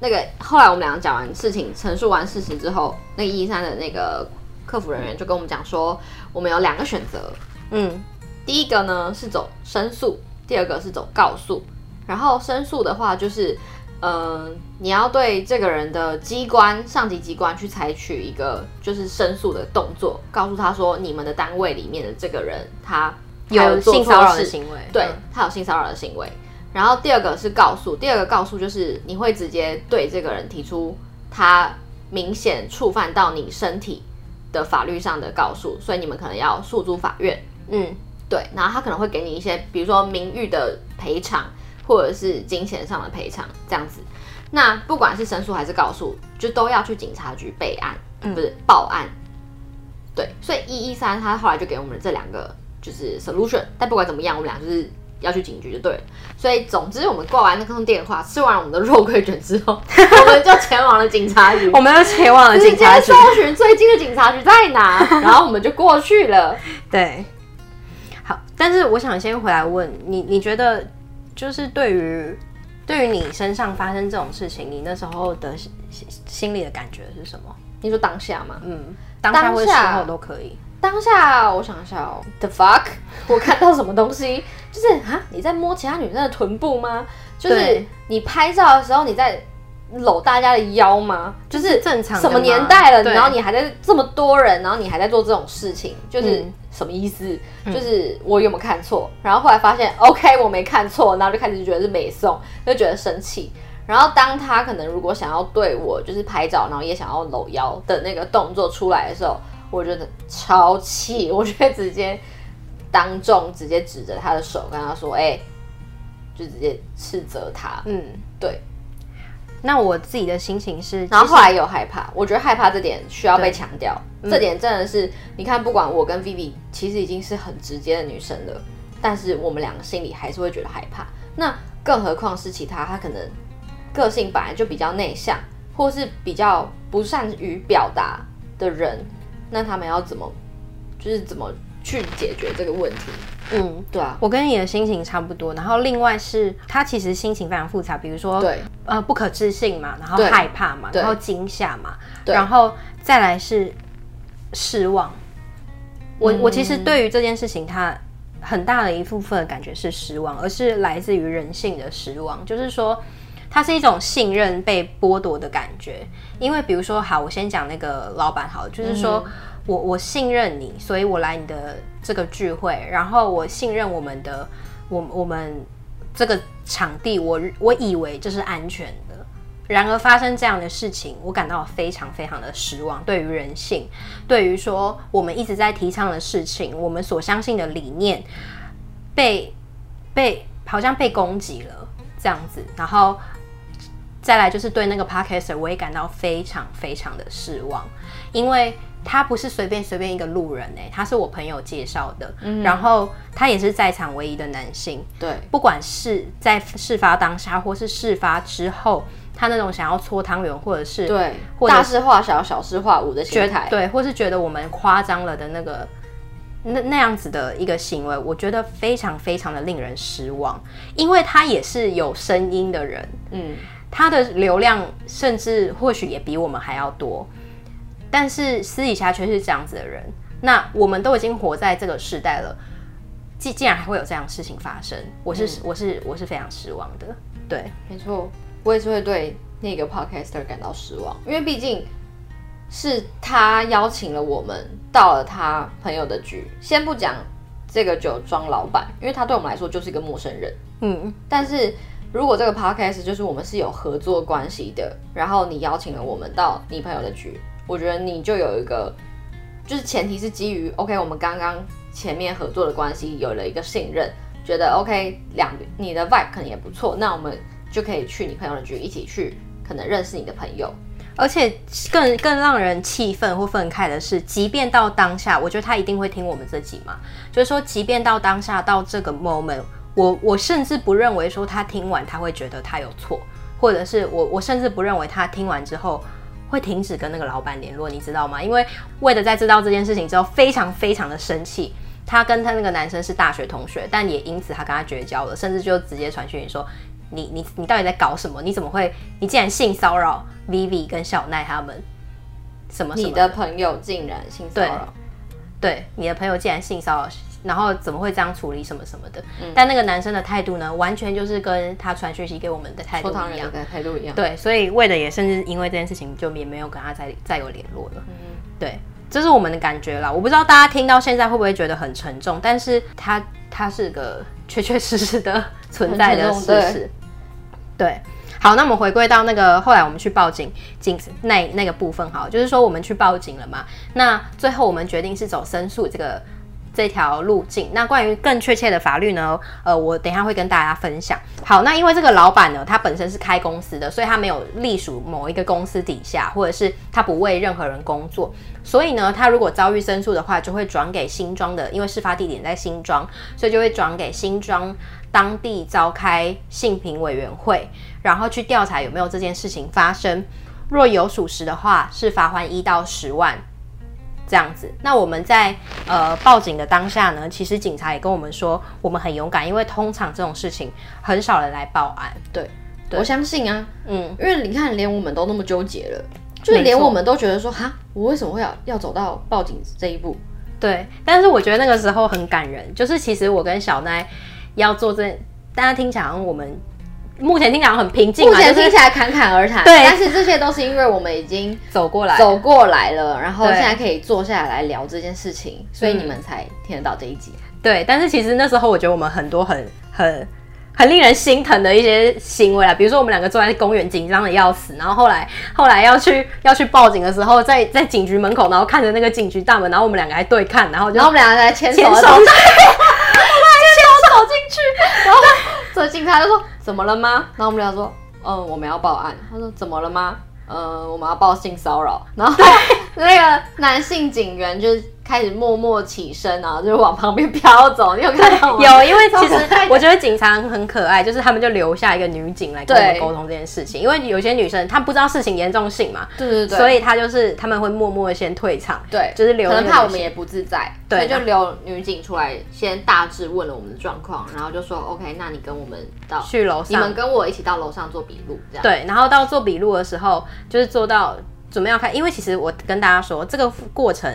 那个后来我们两个讲完事情，陈述完事实之后，那个一一三的那个客服人员就跟我们讲说，我们有两个选择，嗯。第一个呢是走申诉，第二个是走告诉。然后申诉的话，就是，嗯、呃，你要对这个人的机关、上级机关去采取一个就是申诉的动作，告诉他说，你们的单位里面的这个人他有，有性骚扰的行为，对，他有性骚扰的行为。然后第二个是告诉，第二个告诉就是你会直接对这个人提出他明显触犯到你身体的法律上的告诉，所以你们可能要诉诸法院。嗯，对，然后他可能会给你一些，比如说名誉的赔偿，或者是金钱上的赔偿这样子。那不管是申诉还是告诉，就都要去警察局备案，嗯、不是报案。对，所以一一三他后来就给我们这两个就是 solution，但不管怎么样，我们俩就是要去警局就对了。所以总之我们挂完那通电话，吃完我们的肉桂卷之后，*laughs* 我们就前往了警察局。我们就前往了警察局，搜寻最近的警察局在哪，*laughs* 然后我们就过去了。对，好，但是我想先回来问你，你觉得就是对于对于你身上发生这种事情，你那时候的心心里的感觉是什么？你说当下吗？嗯。当下或事后都可以。当下我想一下哦，the fuck，我看到什么东西？就是啊，你在摸其他女生的臀部吗？就是你拍照的时候你在搂大家的腰吗？就是正常。什么年代了，然后你还在这么多人，然后你还在做这种事情，就是什么意思？就是我有没有看错？然后后来发现，OK，我没看错，然后就开始觉得是美颂，就觉得生气。然后当他可能如果想要对我就是拍照，然后也想要搂腰的那个动作出来的时候，我觉得超气，我觉得直接当众直接指着他的手跟他说：“哎、欸，就直接斥责他。”嗯，对。那我自己的心情是，然后后来有害怕，我觉得害怕这点需要被强调，嗯、这点真的是你看，不管我跟 Vivi 其实已经是很直接的女生了，但是我们两个心里还是会觉得害怕。那更何况是其他，他可能。个性本来就比较内向，或是比较不善于表达的人，那他们要怎么，就是怎么去解决这个问题？嗯，对啊，我跟你的心情差不多。然后另外是他其实心情非常复杂，比如说对，呃，不可置信嘛，然后害怕嘛，然后惊吓嘛，然后再来是失望。我我其实对于这件事情，他很大的一部分的感觉是失望，而是来自于人性的失望，就是说。它是一种信任被剥夺的感觉，因为比如说，好，我先讲那个老板，好，就是说我我信任你，所以我来你的这个聚会，然后我信任我们的，我我们这个场地，我我以为这是安全的，然而发生这样的事情，我感到非常非常的失望。对于人性，对于说我们一直在提倡的事情，我们所相信的理念，被被好像被攻击了这样子，然后。再来就是对那个 Podcaster，我也感到非常非常的失望，因为他不是随便随便一个路人哎，他是我朋友介绍的，嗯，然后他也是在场唯一的男性，对，不管是在事发当下或是事发之后，他那种想要搓汤圆或者是对，大事化小，小事化无的心态，对，或是觉得我们夸张了的那个那那样子的一个行为，我觉得非常非常的令人失望，因为他也是有声音的人，嗯。他的流量甚至或许也比我们还要多，但是私底下却是这样子的人。那我们都已经活在这个时代了，既竟然还会有这样的事情发生，我是、嗯、我是我是非常失望的。对，没错，我也是会对那个 podcaster 感到失望，因为毕竟是他邀请了我们到了他朋友的局。先不讲这个酒庄老板，因为他对我们来说就是一个陌生人。嗯，但是。如果这个 podcast 就是我们是有合作关系的，然后你邀请了我们到你朋友的局，我觉得你就有一个，就是前提是基于 OK，我们刚刚前面合作的关系有了一个信任，觉得 OK 两你的 vibe 可能也不错，那我们就可以去你朋友的局一起去，可能认识你的朋友。而且更更让人气愤或愤慨的是，即便到当下，我觉得他一定会听我们这集嘛，就是说，即便到当下到这个 moment。我我甚至不认为说他听完他会觉得他有错，或者是我我甚至不认为他听完之后会停止跟那个老板联络，你知道吗？因为为了在知道这件事情之后非常非常的生气，他跟他那个男生是大学同学，但也因此他跟他绝交了，甚至就直接传讯说你你你到底在搞什么？你怎么会你竟然性骚扰 Vivi 跟小奈他们？什么，什么？你的朋友竟然性骚扰？对，你的朋友竟然性骚扰。然后怎么会这样处理什么什么的？嗯、但那个男生的态度呢，完全就是跟他传讯息给我们的态度一样，态度一样。对，所以为了也甚至因为这件事情，就也没有跟他再再有联络了。嗯，对，这是我们的感觉啦。我不知道大家听到现在会不会觉得很沉重，但是他他是个确确实实的存在的事实。对。好，那我们回归到那个后来我们去报警警那那个部分，好，就是说我们去报警了嘛。那最后我们决定是走申诉这个这条路径。那关于更确切的法律呢？呃，我等一下会跟大家分享。好，那因为这个老板呢，他本身是开公司的，所以他没有隶属某一个公司底下，或者是他不为任何人工作。所以呢，他如果遭遇申诉的话，就会转给新庄的，因为事发地点在新庄，所以就会转给新庄当地召开性平委员会，然后去调查有没有这件事情发生。若有属实的话，是罚锾一到十万这样子。那我们在呃报警的当下呢，其实警察也跟我们说，我们很勇敢，因为通常这种事情很少人来报案。对，对我相信啊，嗯，因为你看，连我们都那么纠结了。就是连我们都觉得说哈，我为什么会要要走到报警这一步？对，但是我觉得那个时候很感人。就是其实我跟小奈要做这，大家听起来我们目前听起来很平静，目前听起来侃侃而谈。对，但是这些都是因为我们已经走过来，走过来了，然后现在可以坐下来聊这件事情，所以你们才听得到这一集。对，但是其实那时候我觉得我们很多很很。很令人心疼的一些行为啊，比如说我们两个坐在公园紧张的要死，然后后来后来要去要去报警的时候，在在警局门口，然后看着那个警局大门，然后我们两个还对看，然后就然后我们两个在牵手，牵手，牵手走进去，然后这警察就说怎么了吗？然后我们俩说嗯，我们要报案。他说怎么了吗？嗯，我们要报性骚扰。然后那个男性警员就。开始默默起身啊，就是往旁边飘走。你有看到吗？有，因为其实我觉得警察很可爱，就是他们就留下一个女警来跟我们沟通这件事情。因为有些女生她不知道事情严重性嘛，对对对，所以她就是他们会默默的先退场，对，就是留，可能怕我们也不自在，对，所以就留女警出来先大致问了我们的状况，然后就说 OK，那你跟我们到去楼上，你们跟我一起到楼上做笔录，这样对。然后到做笔录的时候，就是做到准备要开，因为其实我跟大家说这个过程。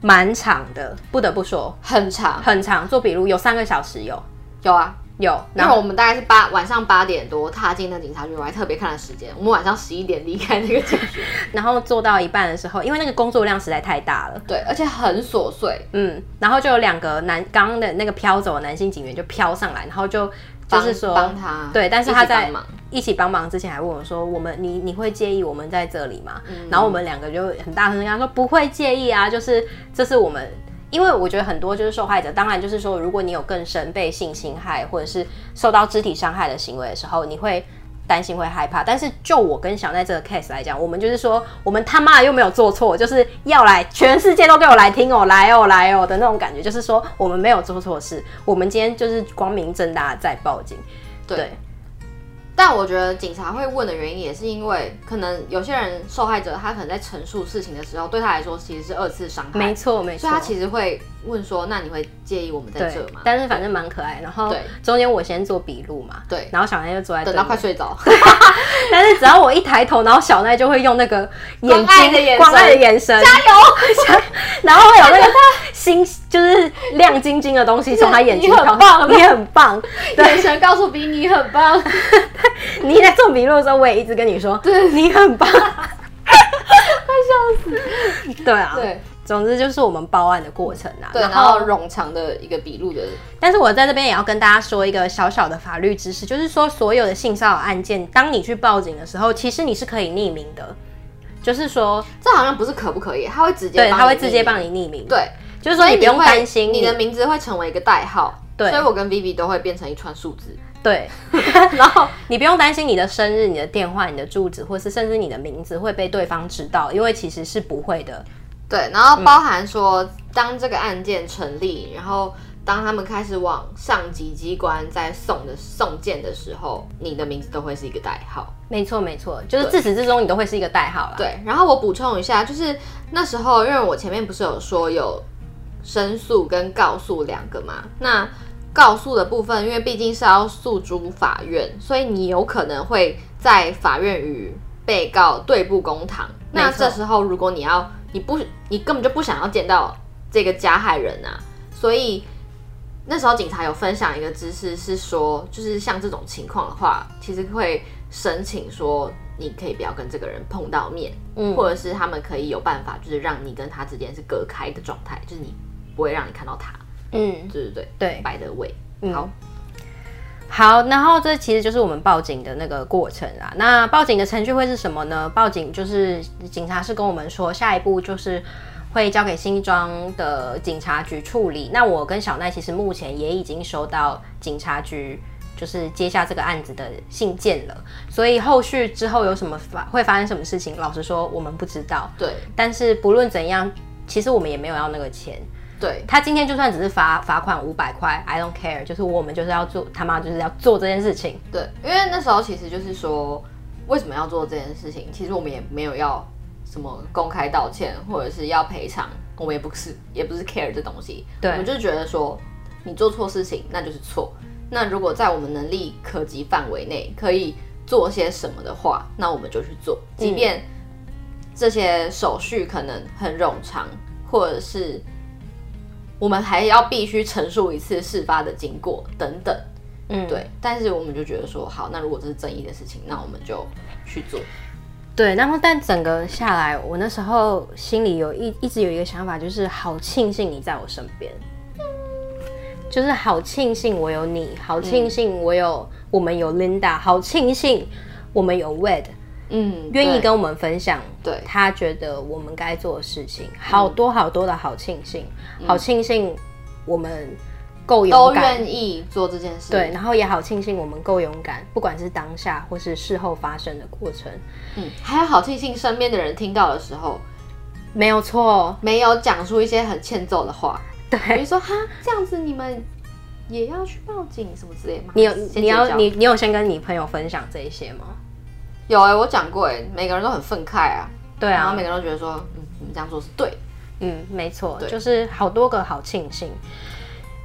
蛮长的，不得不说很长很长。做笔录有三个小时有，有有啊有。然后我们大概是八晚上八点多踏进那警察局，我还特别看了时间，我们晚上十一点离开那个警局。*laughs* 然后做到一半的时候，因为那个工作量实在太大了，对，而且很琐碎，嗯。然后就有两个男刚刚的那个飘走的男性警员就飘上来，然后就就是说帮他，对，但是他在一起帮忙之前还问我说：“我们你你会介意我们在这里吗？”嗯、然后我们两个就很大声跟他说：“不会介意啊，就是这是我们，因为我觉得很多就是受害者，当然就是说，如果你有更深被性侵害或者是受到肢体伤害的行为的时候，你会担心会害怕。但是就我跟小奈这个 case 来讲，我们就是说，我们他妈又没有做错，就是要来全世界都给我来听哦，来哦来哦的那种感觉，就是说我们没有做错事，我们今天就是光明正大的在报警，对。对”但我觉得警察会问的原因，也是因为可能有些人受害者他可能在陈述事情的时候，对他来说其实是二次伤害。没错没错，所以他其实会问说：“那你会介意我们在这吗？”但是反正蛮可爱。然后中间我先做笔录嘛，对，然后小奈就坐在等到快睡着。*laughs* 但是只要我一抬头，然后小奈就会用那个 *laughs* 眼睛的关爱的眼神，加油，*laughs* 然后会有那个星就是亮晶晶的东西从他眼睛，你很棒，你很棒，眼神告诉比你很棒。你在做笔录的时候，我也一直跟你说，对你很棒。对啊，对，总之就是我们报案的过程啊，对，然后冗长的一个笔录的。但是我在这边也要跟大家说一个小小的法律知识，就是说所有的性骚扰案件，当你去报警的时候，其实你是可以匿名的。就是说，这好像不是可不可以，他会直接，对，他会直接帮你匿名。对，就是说你不用担心你，你的名字会成为一个代号。对，所以我跟 Vivi 都会变成一串数字。对，*laughs* 然后你不用担心你的生日、你的电话、你的住址，或是甚至你的名字会被对方知道，因为其实是不会的。对，然后包含说，嗯、当这个案件成立，然后当他们开始往上级机关在送的送件的时候，你的名字都会是一个代号。没错，没错，就是自始至终你都会是一个代号啦。对，然后我补充一下，就是那时候，因为我前面不是有说有申诉跟告诉两个嘛，那。告诉的部分，因为毕竟是要诉诸法院，所以你有可能会在法院与被告对簿公堂。那这时候，如果你要，你不，你根本就不想要见到这个加害人啊，所以那时候警察有分享一个知识，是说，就是像这种情况的话，其实会申请说，你可以不要跟这个人碰到面，嗯，或者是他们可以有办法，就是让你跟他之间是隔开的状态，就是你不会让你看到他。嗯，对对对对，摆的位。好，好，然后这其实就是我们报警的那个过程啊。那报警的程序会是什么呢？报警就是警察是跟我们说，下一步就是会交给新庄的警察局处理。那我跟小奈其实目前也已经收到警察局就是接下这个案子的信件了，所以后续之后有什么发会发生什么事情，老实说我们不知道。对，但是不论怎样，其实我们也没有要那个钱。对，他今天就算只是罚罚款五百块，I don't care，就是我们就是要做他妈就是要做这件事情。对，因为那时候其实就是说，为什么要做这件事情？其实我们也没有要什么公开道歉，或者是要赔偿，我们也不是也不是 care 这东西。对，我们就觉得说，你做错事情那就是错。那如果在我们能力可及范围内可以做些什么的话，那我们就去做，即便这些手续可能很冗长，或者是。我们还要必须陈述一次事发的经过等等，嗯，对。但是我们就觉得说，好，那如果这是正义的事情，那我们就去做。对，然后但整个下来，我那时候心里有一一直有一个想法，就是好庆幸你在我身边，就是好庆幸我有你，好庆幸我有、嗯、我们有 Linda，好庆幸我们有 Wed。嗯，愿意跟我们分享，对，他觉得我们该做的事情，好多好多的好庆幸，嗯、好庆幸我们够勇敢，都愿意做这件事，对，然后也好庆幸我们够勇敢，不管是当下或是事后发生的过程，嗯，还有好庆幸身边的人听到的时候，没有错，没有讲出一些很欠揍的话，对，比如说哈这样子你们也要去报警什么之类吗？你有你要你你有先跟你朋友分享这一些吗？有哎、欸，我讲过哎、欸，每个人都很愤慨啊，对啊，然后每个人都觉得说，嗯，你们这样做是对，嗯，没错，就是好多个好庆幸，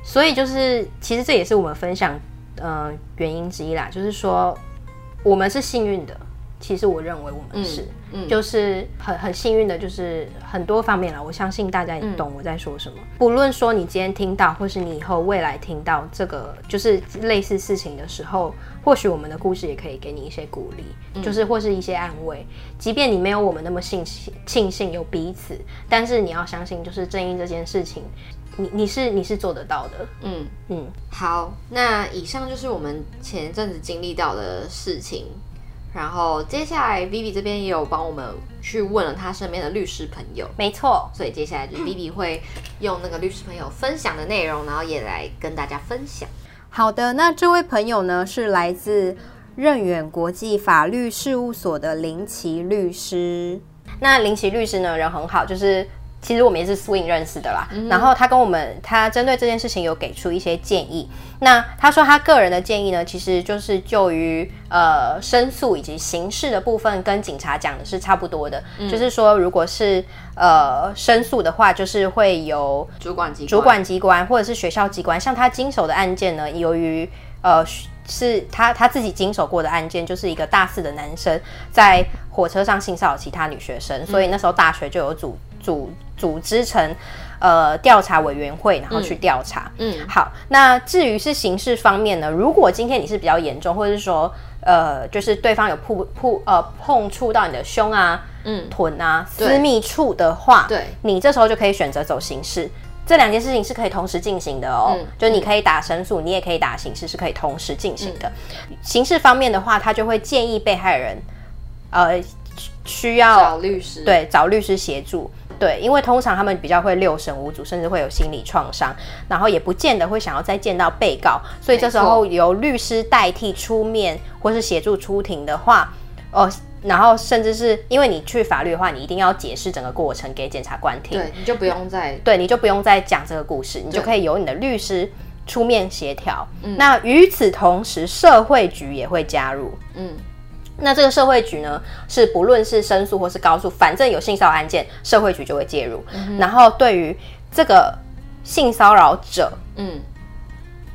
所以就是其实这也是我们分享呃原因之一啦，就是说我们是幸运的。其实我认为我们是，嗯嗯、就是很很幸运的，就是很多方面啦。我相信大家也懂我在说什么。嗯、不论说你今天听到，或是你以后未来听到这个就是类似事情的时候，或许我们的故事也可以给你一些鼓励，嗯、就是或是一些安慰。即便你没有我们那么庆幸庆幸有彼此，但是你要相信，就是正义这件事情，你你是你是做得到的。嗯嗯。好，那以上就是我们前阵子经历到的事情。然后接下来，Vivi 这边也有帮我们去问了他身边的律师朋友，没错。所以接下来就是 Vivi 会用那个律师朋友分享的内容，然后也来跟大家分享。好的，那这位朋友呢是来自任远国际法律事务所的林奇律师。那林奇律师呢人很好，就是。其实我们也是 Swing 认识的啦，嗯、然后他跟我们，他针对这件事情有给出一些建议。那他说他个人的建议呢，其实就是就于呃申诉以及刑事的部分，跟警察讲的是差不多的。嗯、就是说，如果是呃申诉的话，就是会由主管机关。主管机关或者是学校机关，像他经手的案件呢，由于呃是他他自己经手过的案件，就是一个大四的男生在火车上性骚扰其他女学生，嗯、所以那时候大学就有组组。组织成呃调查委员会，然后去调查。嗯，嗯好。那至于是刑事方面呢？如果今天你是比较严重，或者是说呃，就是对方有碰碰呃碰触到你的胸啊、嗯臀啊、私密处的话，对，你这时候就可以选择走刑事。这两件事情是可以同时进行的哦。嗯，就你可以打申诉，你也可以打刑事，是可以同时进行的。嗯、刑事方面的话，他就会建议被害人呃需要找律师，对，找律师协助。对，因为通常他们比较会六神无主，甚至会有心理创伤，然后也不见得会想要再见到被告，所以这时候由律师代替出面或是协助出庭的话，哦，然后甚至是因为你去法律的话，你一定要解释整个过程给检察官听，对，你就不用再对，你就不用再讲这个故事，你就可以由你的律师出面协调。对那与此同时，社会局也会加入，嗯。那这个社会局呢，是不论是申诉或是告诉，反正有性骚扰案件，社会局就会介入。嗯、然后对于这个性骚扰者，嗯，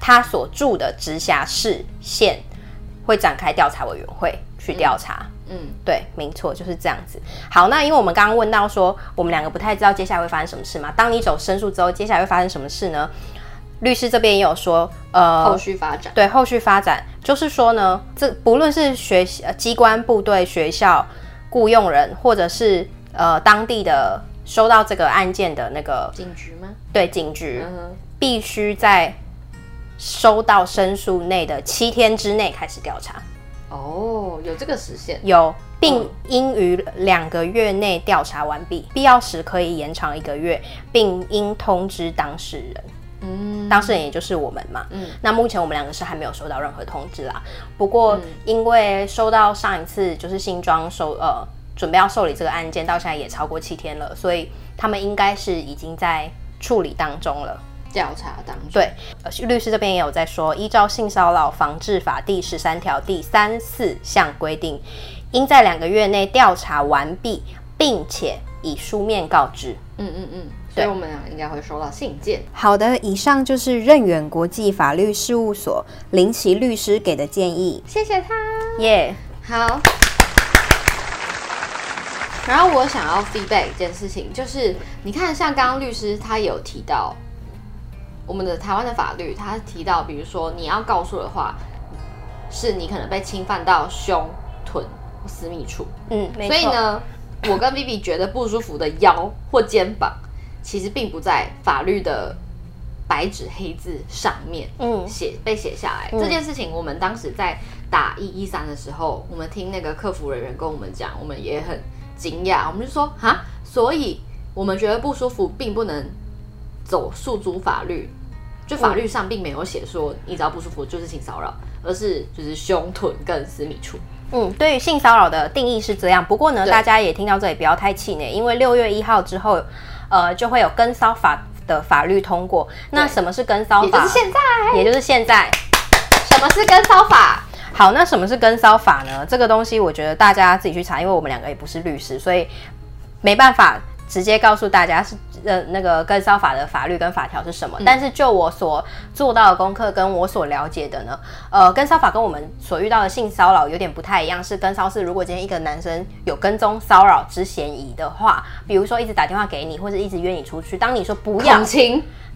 他所住的直辖市县会展开调查委员会去调查。嗯，嗯对，没错，就是这样子。好，那因为我们刚刚问到说，我们两个不太知道接下来会发生什么事嘛？当你走申诉之后，接下来会发生什么事呢？律师这边也有说，呃，后续发展，对，后续发展就是说呢，这不论是学机关、部队、学校雇佣人，或者是呃当地的收到这个案件的那个警局吗？对，警局、嗯、必须在收到申诉内的七天之内开始调查。哦，有这个时限，有，并应于两个月内调查完毕，必要时可以延长一个月，并应通知当事人。嗯，当事人也就是我们嘛。嗯，那目前我们两个是还没有收到任何通知啦。不过，因为收到上一次就是新庄收呃准备要受理这个案件，到现在也超过七天了，所以他们应该是已经在处理当中了。调查当中，对，呃，律师这边也有在说，依照性骚扰防治法第十三条第三四项规定，应在两个月内调查完毕，并且以书面告知。嗯嗯嗯，所以我们俩应该会收到信件。好的，以上就是任远国际法律事务所林奇律师给的建议，谢谢他。耶，yeah. 好。然后我想要 feedback 一件事情，就是你看，像刚刚律师他有提到。我们的台湾的法律，他提到，比如说你要告诉的话，是你可能被侵犯到胸、臀、私密处。嗯，所以呢，我跟 Vivi 觉得不舒服的腰或肩膀，其实并不在法律的白纸黑字上面，嗯，写被写下来。嗯、这件事情，我们当时在打一一三的时候，我们听那个客服人员跟我们讲，我们也很惊讶，我们就说哈，所以我们觉得不舒服，并不能走诉诸法律。就法律上并没有写说你只要不舒服就是性骚扰，而是就是胸臀跟私密处。嗯，对于性骚扰的定义是这样。不过呢，大家也听到这里不要太气馁，因为六月一号之后，呃，就会有跟骚法的法律通过。那什么是跟骚法？也就是现在，也就是现在。什么是跟骚法？好，那什么是跟骚法呢？这个东西我觉得大家自己去查，因为我们两个也不是律师，所以没办法。直接告诉大家是呃那个跟骚法的法律跟法条是什么，嗯、但是就我所做到的功课跟我所了解的呢，呃跟骚法跟我们所遇到的性骚扰有点不太一样，是跟骚是如果今天一个男生有跟踪骚扰之嫌疑的话，比如说一直打电话给你或者一直约你出去，当你说不要，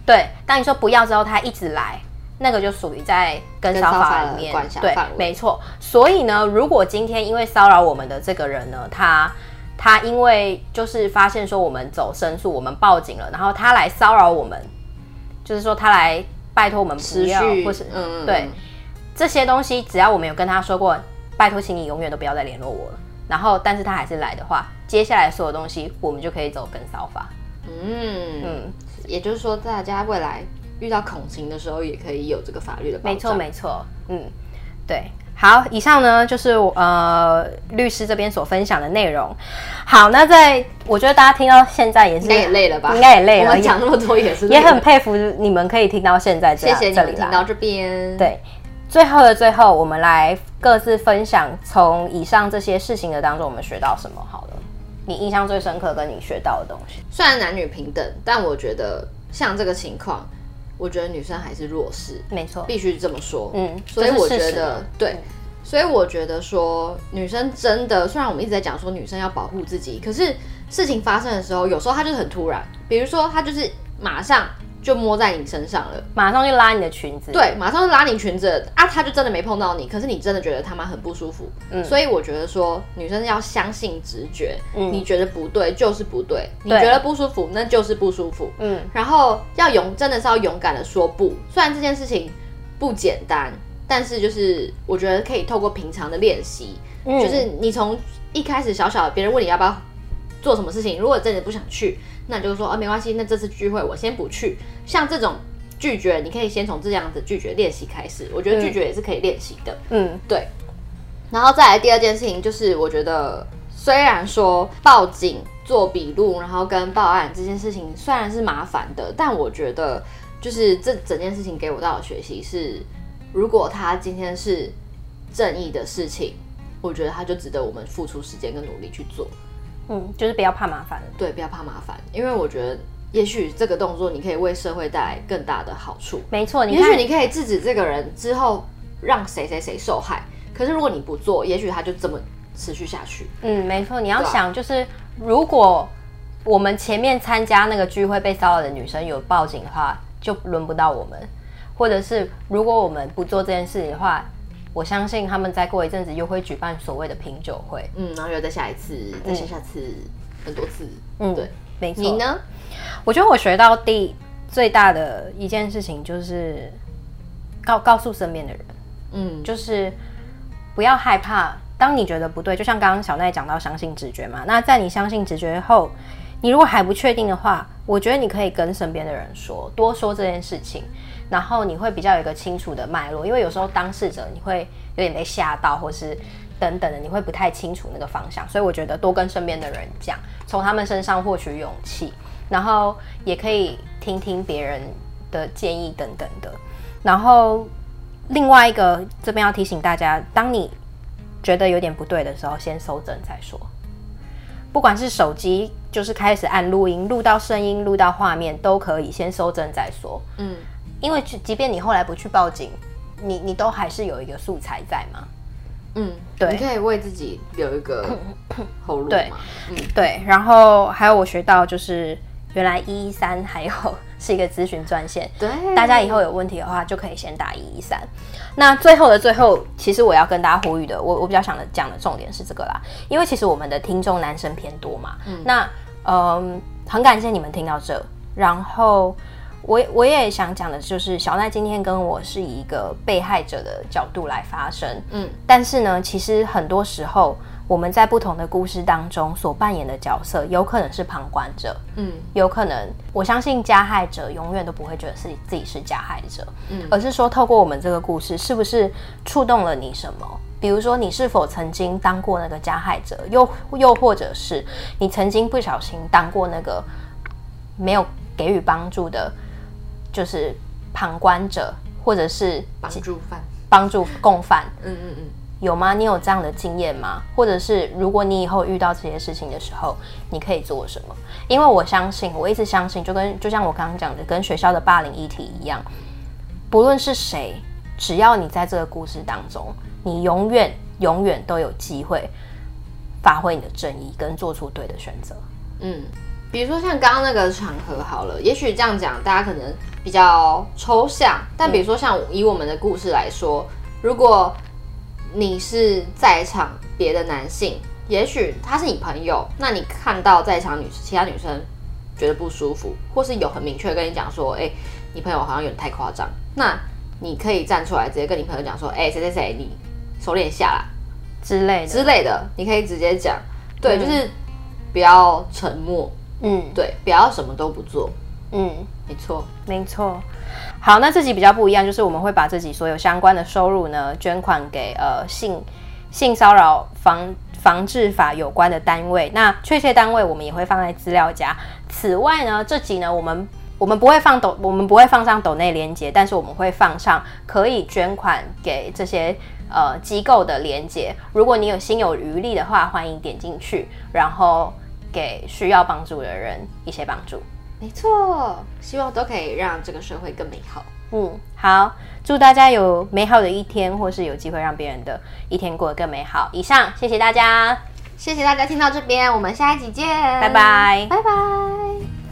对，当你说不要之后他一直来，那个就属于在跟骚法里面，对，没错。所以呢，如果今天因为骚扰我们的这个人呢，他他因为就是发现说我们走申诉，我们报警了，然后他来骚扰我们，就是说他来拜托我们不要，或是嗯对这些东西，只要我们有跟他说过，拜托，请你永远都不要再联络我了。然后，但是他还是来的话，接下来所有东西我们就可以走跟骚法。嗯嗯，也就是说，大家未来遇到恐情的时候，也可以有这个法律的保障。没错没错，嗯，对。好，以上呢就是呃律师这边所分享的内容。好，那在我觉得大家听到现在也是也累了吧？应该也累了。我们讲那么多也是也很佩服你们可以听到现在这样。谢谢你们听到这边。对，最后的最后，我们来各自分享从以上这些事情的当中，我们学到什么？好了，你印象最深刻跟你学到的东西。虽然男女平等，但我觉得像这个情况。我觉得女生还是弱势，没错，必须这么说。嗯，所以我觉得对，所以我觉得说女生真的，虽然我们一直在讲说女生要保护自己，可是事情发生的时候，有时候她就是很突然，比如说她就是马上。就摸在你身上了，马上就拉你的裙子，对，马上就拉你裙子。啊！他就真的没碰到你，可是你真的觉得他妈很不舒服，嗯，所以我觉得说女生要相信直觉，嗯，你觉得不对就是不对，你觉得不舒服那就是不舒服，嗯，然后要勇，真的是要勇敢的说不，虽然这件事情不简单，但是就是我觉得可以透过平常的练习，嗯，就是你从一开始小小的别人问你要不要做什么事情，如果真的不想去。那就是说，啊，没关系，那这次聚会我先不去。像这种拒绝，你可以先从这样子拒绝练习开始。我觉得拒绝也是可以练习的。嗯，对。然后再来第二件事情，就是我觉得虽然说报警做笔录，然后跟报案这件事情虽然是麻烦的，但我觉得就是这整件事情给我到的学习是，如果他今天是正义的事情，我觉得他就值得我们付出时间跟努力去做。嗯，就是不要怕麻烦。对，不要怕麻烦，因为我觉得也许这个动作你可以为社会带来更大的好处。没错，也许你可以制止这个人之后让谁谁谁受害。可是如果你不做，也许他就这么持续下去。嗯，没错，你要想就是，如果我们前面参加那个聚会被骚扰的女生有报警的话，就轮不到我们；或者是如果我们不做这件事情的话。我相信他们再过一阵子又会举办所谓的品酒会，嗯，然后又再下一次，再下下次，嗯、很多次，嗯，对，没错。你呢？我觉得我学到第最大的一件事情就是，告告诉身边的人，嗯，就是不要害怕。当你觉得不对，就像刚刚小奈讲到相信直觉嘛，那在你相信直觉后，你如果还不确定的话，我觉得你可以跟身边的人说，多说这件事情，然后你会比较有一个清楚的脉络，因为有时候当事者你会有点被吓到，或是等等的，你会不太清楚那个方向，所以我觉得多跟身边的人讲，从他们身上获取勇气，然后也可以听听别人的建议等等的，然后另外一个这边要提醒大家，当你觉得有点不对的时候，先收证再说。不管是手机，就是开始按录音，录到声音，录到画面都可以，先收证再说。嗯，因为即便你后来不去报警，你你都还是有一个素材在嘛。嗯，对，你可以为自己留一个 *coughs* 后路嘛。对，嗯，对。然后还有我学到就是。原来一一三还有 *laughs* 是一个咨询专线，对，大家以后有问题的话就可以先打一一三。那最后的最后，其实我要跟大家呼吁的，我我比较想的讲的重点是这个啦，因为其实我们的听众男生偏多嘛，嗯，那嗯，很感谢你们听到这，然后我我也想讲的就是小奈今天跟我是以一个被害者的角度来发声，嗯，但是呢，其实很多时候。我们在不同的故事当中所扮演的角色，有可能是旁观者，嗯，有可能，我相信加害者永远都不会觉得是自己是加害者，嗯，而是说透过我们这个故事，是不是触动了你什么？比如说，你是否曾经当过那个加害者，又又或者是你曾经不小心当过那个没有给予帮助的，就是旁观者，或者是帮助犯、帮助共犯，嗯嗯嗯。有吗？你有这样的经验吗？或者是如果你以后遇到这些事情的时候，你可以做什么？因为我相信，我一直相信，就跟就像我刚刚讲的，跟学校的霸凌议题一样，不论是谁，只要你在这个故事当中，你永远永远都有机会发挥你的正义，跟做出对的选择。嗯，比如说像刚刚那个场合好了，也许这样讲大家可能比较抽象，但比如说像以我们的故事来说，如果你是在场别的男性，也许他是你朋友，那你看到在场女其他女生觉得不舒服，或是有很明确跟你讲说，哎、欸，你朋友好像有点太夸张，那你可以站出来直接跟你朋友讲说，哎、欸，谁谁谁，你收敛下来之类的。之类的，你可以直接讲，对，嗯、就是不要沉默，嗯，对，不要什么都不做，嗯，没错，没错。好，那这集比较不一样，就是我们会把自己所有相关的收入呢，捐款给呃性性骚扰防防治法有关的单位。那确切单位我们也会放在资料夹。此外呢，这集呢，我们我们不会放抖，我们不会放上抖内连接，但是我们会放上可以捐款给这些呃机构的连接。如果你有心有余力的话，欢迎点进去，然后给需要帮助的人一些帮助。没错，希望都可以让这个社会更美好。嗯，好，祝大家有美好的一天，或是有机会让别人的一天过得更美好。以上，谢谢大家，谢谢大家听到这边，我们下一集见，拜拜，拜拜。